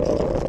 you